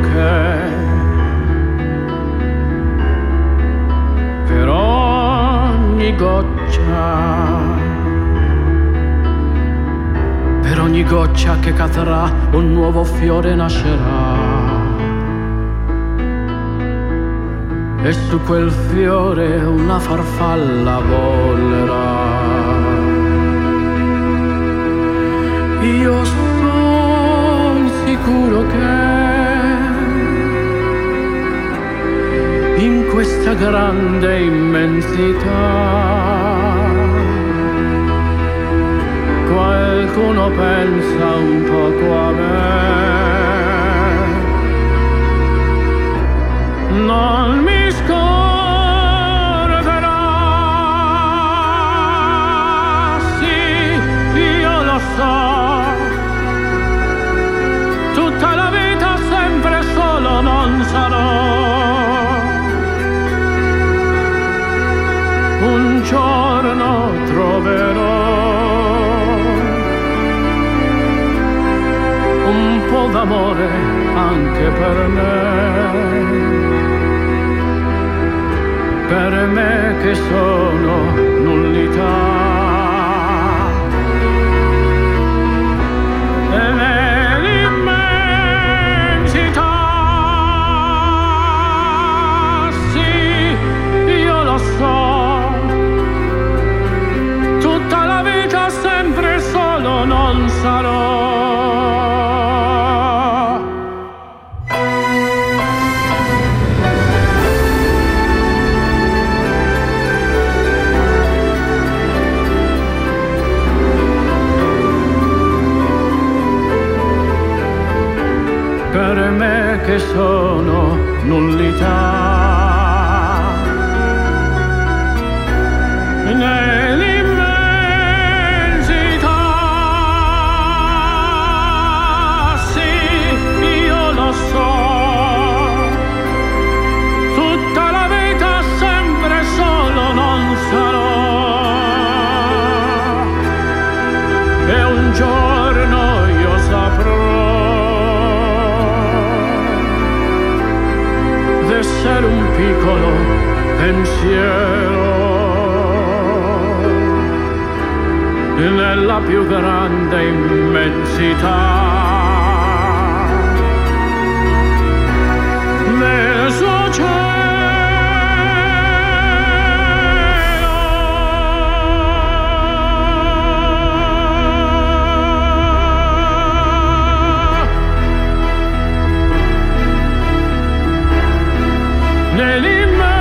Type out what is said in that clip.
che per ogni goccia, per ogni goccia che cadrà un nuovo fiore nascerà. E su quel fiore una farfalla volerà. Io sono sicuro che in questa grande immensità qualcuno pensa un poco a me. Troverò un po' d'amore anche per me per me che sono nullità. Sarò. per me che sono nullità. Giorno io saprò d'essere un piccolo pensiero nella più grande immensità. Many